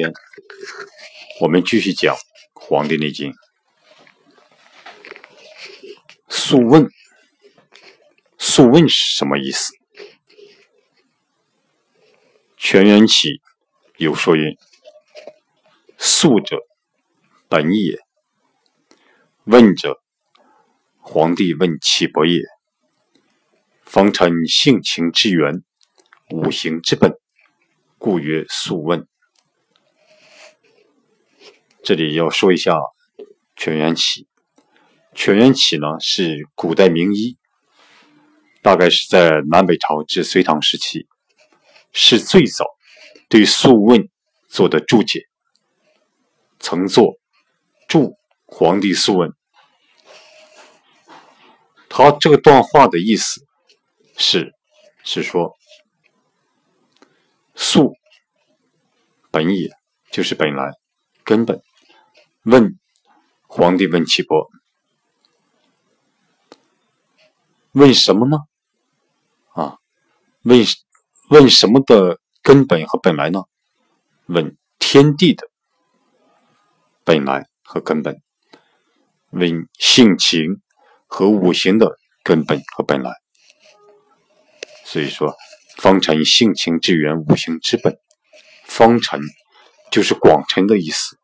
天，我们继续讲《黄帝内经》。素问，素问是什么意思？全元起有说云：“素者，本也。问者，黄帝问其伯也。方成性情之源，五行之本。”故曰素问。这里要说一下全元起。全元起呢是古代名医，大概是在南北朝至隋唐时期，是最早对《素问》做的注解，曾作《注黄帝素问》。他这个段话的意思是，是说。素本也，就是本来根本。问皇帝问岐伯，问什么呢？啊，问问什么的根本和本来呢？问天地的本来和根本，问性情和五行的根本和本来。所以说。方辰性情之源，五行之本。方辰就是广辰的意思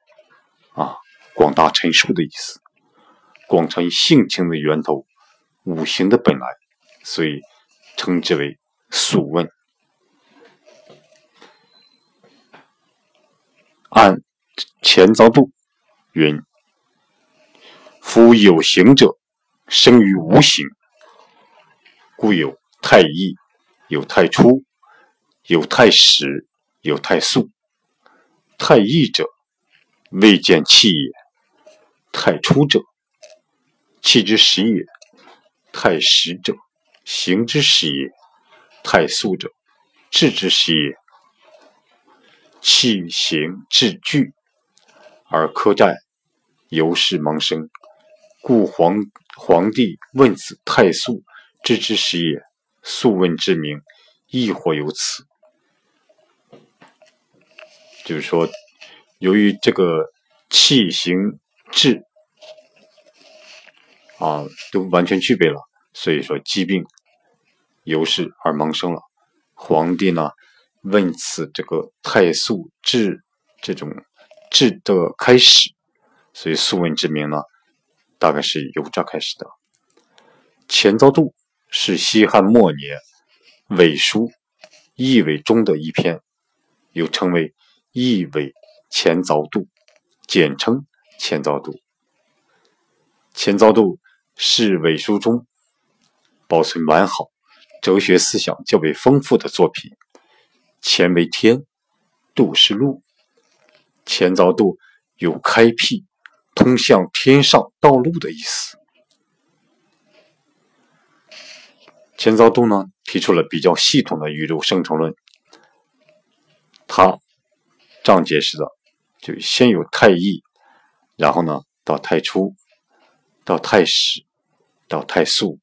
啊，广大陈述的意思。广成性情的源头，五行的本来，所以称之为素问。按前遭度云：夫有形者，生于无形，故有太易。有太初，有太始，有太素。太易者，未见气也；太初者，气之始也；太始者，形之始也；太素者，志之始也。气形志聚而科战，由是萌生。故皇皇帝问子太素，志之始也。素问之名，亦或有此。就是说，由于这个气行治啊都完全具备了，所以说疾病由是而萌生了。皇帝呢问此这个太素治这种治的开始，所以素问之名呢，大概是由这开始的。前遭度。是西汉末年伪书《易伪》中的一篇，又称为《易伪前凿度》，简称《前凿度》。《前凿度》是伪书中保存完好、哲学思想较为丰富的作品。前为天，度是路。前凿度有开辟、通向天上道路的意思。前凿度呢提出了比较系统的宇宙生成论，他这样解释的：就先有太易，然后呢到太初，到太始，到太素，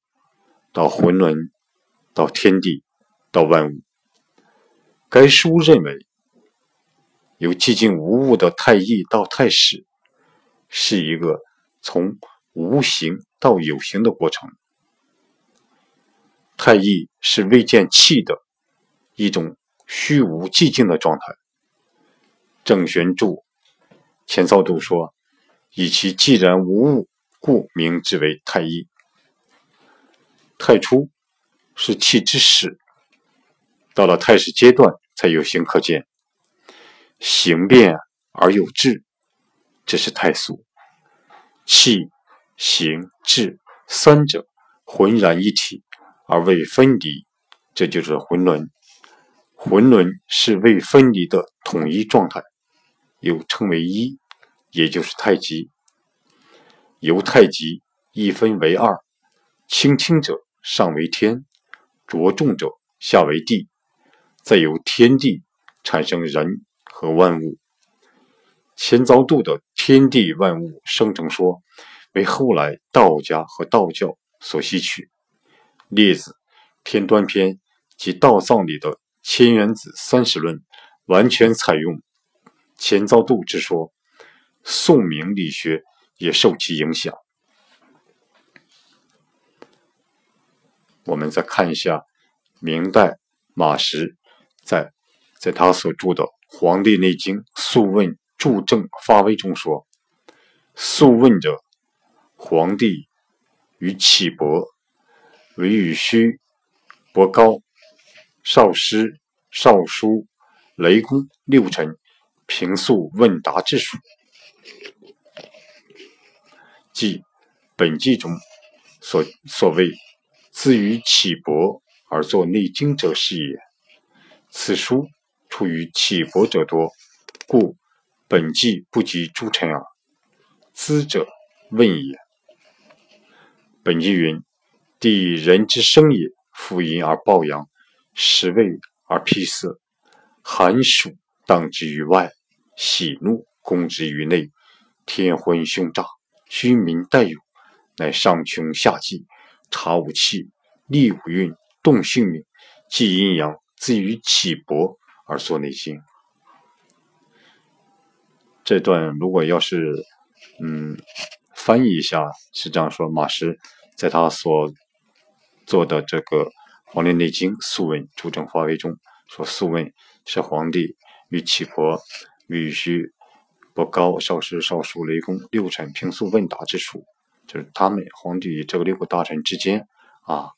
到浑伦，到天地，到万物。该书认为，由寂静无物的太易到太始，是一个从无形到有形的过程。太易是未见气的一种虚无寂静的状态。郑玄注前造度说：“以其既然无物，故名之为太一。”太初是气之始，到了太始阶段才有形可见，形变而有质，这是太素。气、形、质三者浑然一体。而未分离，这就是浑伦。浑伦是未分离的统一状态，又称为一，也就是太极。由太极一分为二，轻轻者上为天，着重者下为地，再由天地产生人和万物。前遭度的天地万物生成说，为后来道家和道教所吸取。列子《天端篇》及道藏里的千原子三十论，完全采用钱遭度之说，宋明理学也受其影响。我们再看一下明代马识在在他所著的《黄帝内经素问注证发微》中说：“素问者，黄帝与启伯为与虚、伯高、少师、少叔、雷公六臣平素问答之术，即本纪中所所谓自于启伯而作内经者是也。此书出于启伯者多，故本纪不及诸臣耳。资者问也。本纪云：地人之生也，复阴而抱阳，食味而披色，寒暑当之于外，喜怒攻之于内，天昏凶诈，虚名待有，乃上穷下济，察五气，立五运，动性命，济阴阳，自于起搏而作内经。这段如果要是嗯翻译一下，是这样说：马师在他所做的这个《黄帝内经素问·主正发微》中说，素问是皇帝与启伯、与虚、伯高、少师、少叔、雷公六臣平素问答之术，就是他们皇帝与这个六个大臣之间啊，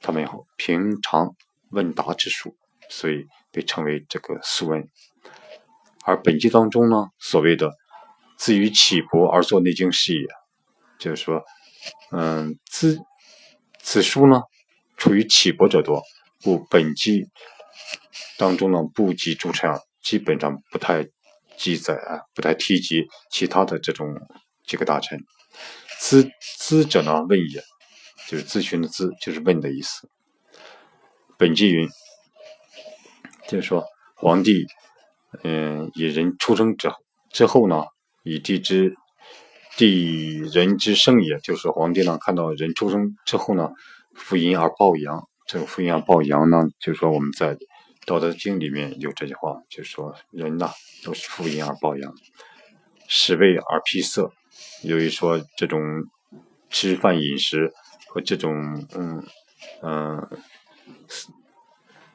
他们平常问答之术，所以被称为这个素问。而本纪当中呢，所谓的自于启伯而作内经事也，就是说，嗯，自此书呢，处于启伯者多，故本纪当中呢，不及诸臣，基本上不太记载啊，不太提及其他的这种几个大臣。咨咨者呢，问也，就是咨询的咨，就是问的意思。本纪云，就是说皇帝。嗯，以人出生之之后呢，以地之地人之生也，就是皇帝呢看到人出生之后呢，负阴而抱阳。这个负阴而抱阳呢，就是说我们在《道德经》里面有这句话，就是说人呐都是负阴而抱阳，食味而披色。由于说这种吃饭饮食和这种嗯嗯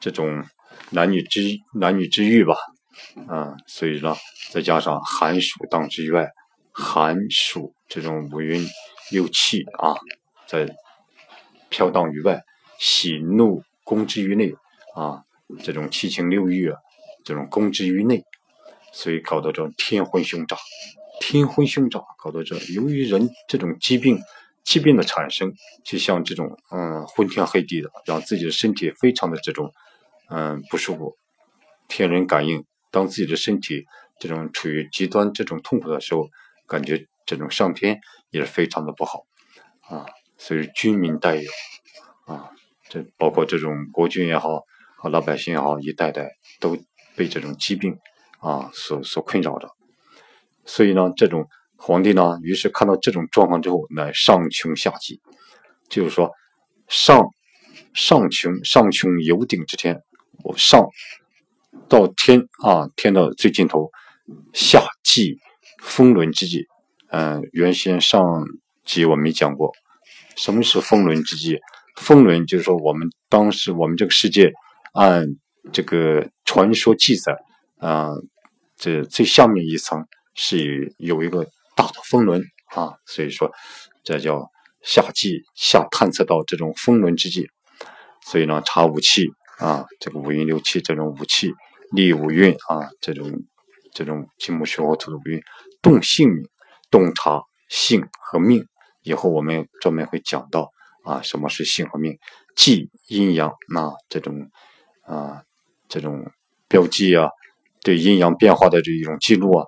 这种男女之男女之欲吧。啊，所以呢，再加上寒暑当之于外，寒暑这种五运六气啊，在飘荡于外，喜怒攻之于内啊，这种七情六欲啊，这种攻之于内，所以搞得这天昏凶炸，天昏凶炸，搞得这由于人这种疾病，疾病的产生，就像这种嗯昏天黑地的，让自己的身体非常的这种嗯不舒服，天人感应。当自己的身体这种处于极端这种痛苦的时候，感觉这种上天也是非常的不好啊，所以军民待有啊，这包括这种国君也好和老百姓也好，一代代都被这种疾病啊所所困扰着。所以呢，这种皇帝呢，于是看到这种状况之后，乃上穷下济，就是说上上穷上穷有顶之天，我上。到天啊，天的最尽头，下济风轮之际。嗯，原先上集我没讲过，什么是风轮之际？风轮就是说，我们当时我们这个世界按这个传说记载，啊，这最下面一层是有一个大的风轮啊，所以说这叫下济下探测到这种风轮之际。所以呢，查五气啊，这个五运六气这种五气。立五运啊，这种这种金木水火土的五运，动性命，洞察性和命。以后我们专门会讲到啊，什么是性和命，记阴阳啊，这种啊这种标记啊，对阴阳变化的这一种记录啊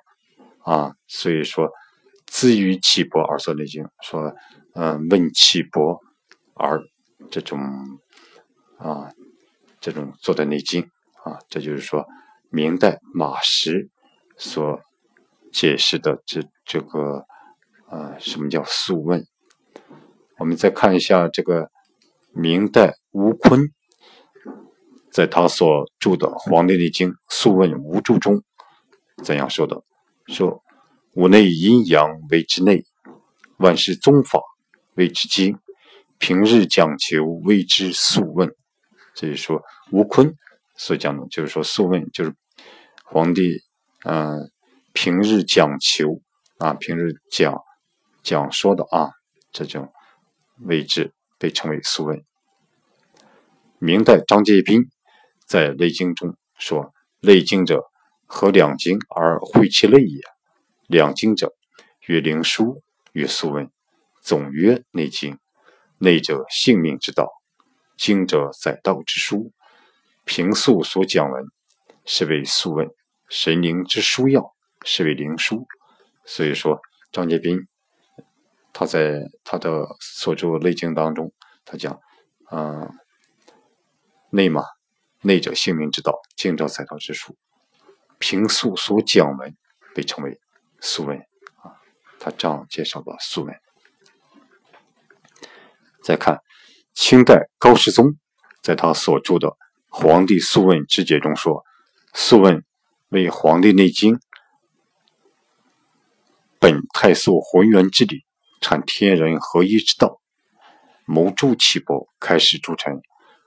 啊，所以说，资于气薄而作内经，说嗯问气薄而这种啊这种做的内经。啊，这就是说，明代马识所解释的这这个，呃，什么叫素问？我们再看一下这个明代吴坤在他所著的《黄帝内经素问无著》中怎样说的？说五内阴阳为之内，万事宗法为之经，平日讲求为之素问。这是说吴坤所讲的，就是说素问就是皇帝，嗯，平日讲求啊，平日讲讲说的啊，这种位置被称为素问。明代张介宾在《内经》中说：“内经者，合两经而会其内也。两经者，曰灵枢，曰素问，总曰内经。内者，性命之道。”经者载道之书，平素所讲文，是为素问；神灵之书要，是为灵枢。所以说，张介宾他在他的所著《内经》当中，他讲：啊，内嘛，内者性命之道；经者采道之术，平素所讲文，被称为素问。啊，他这样介绍的素问。再看。清代高士宗在他所著的《黄帝素问之解》中说：“素问为《黄帝内经》本太素浑元之理，阐天人合一之道，谋诸其伯，开始著成。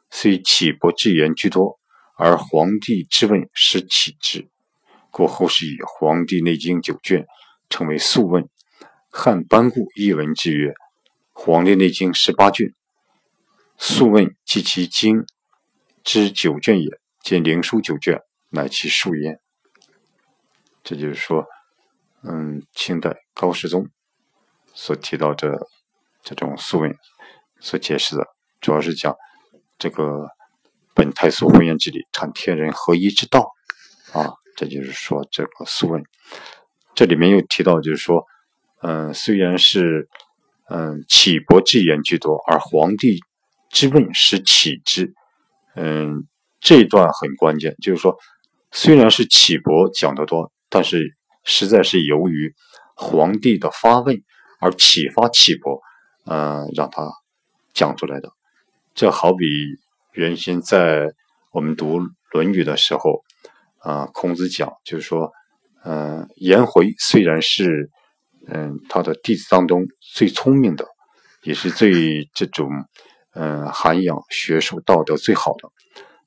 虽启伯之言居多，而黄帝之问实启之，故后世以《黄帝内经》九卷称为素问。汉班固一文之曰：《黄帝内经》十八卷。”素问即其经之九卷也，见灵枢九卷，乃其数焉。这就是说，嗯，清代高士宗所提到这这种素问所解释的，主要是讲这个本太素浑元之理，阐天人合一之道啊。这就是说这个素问，这里面又提到，就是说，嗯，虽然是嗯启伯之言居多，而皇帝。之问是启之，嗯，这段很关键，就是说，虽然是启伯讲的多，但是实在是由于皇帝的发问而启发启伯，嗯，让他讲出来的。这好比原先在我们读《论语》的时候，啊，孔子讲，就是说，嗯，颜回虽然是，嗯，他的弟子当中最聪明的，也是最这种。嗯，涵养学术道德最好的，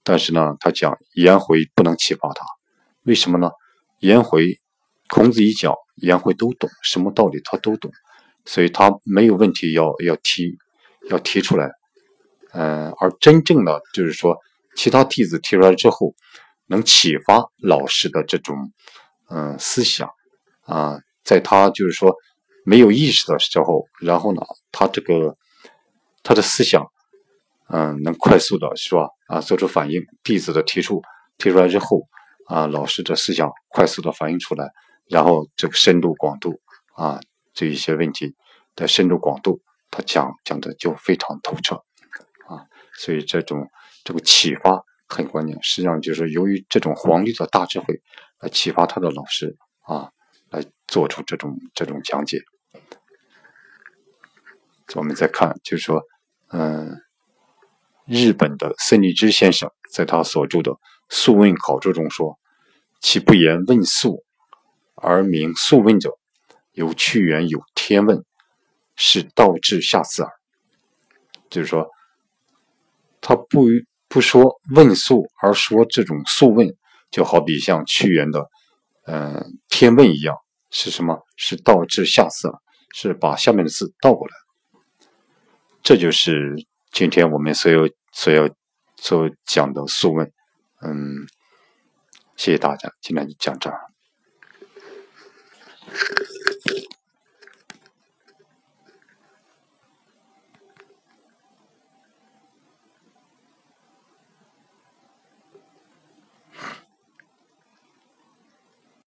但是呢，他讲颜回不能启发他，为什么呢？颜回，孔子一讲，颜回都懂，什么道理他都懂，所以他没有问题要要提，要提出来。嗯，而真正的就是说，其他弟子提出来之后，能启发老师的这种嗯思想啊，在他就是说没有意识的时候，然后呢，他这个他的思想。嗯，能快速的是吧？啊，做出反应。弟子的提出提出来之后，啊，老师的思想快速的反映出来，然后这个深度广度啊，这一些问题的深度广度，他讲讲的就非常透彻。所以这种这个启发很关键。实际上就是由于这种皇帝的大智慧来启发他的老师啊，来做出这种这种讲解。我们再看，就是说，嗯。日本的森立之先生在他所著的《素问考注》中说：“其不言问素，而名素问者，有屈原有天问，是道至下次耳。”就是说，他不不说问素，而说这种素问，就好比像屈原的嗯天问一样，是什么？是倒置下次了，是把下面的字倒过来。这就是今天我们所有所有所讲的素问。嗯。谢谢大家，今天就讲这。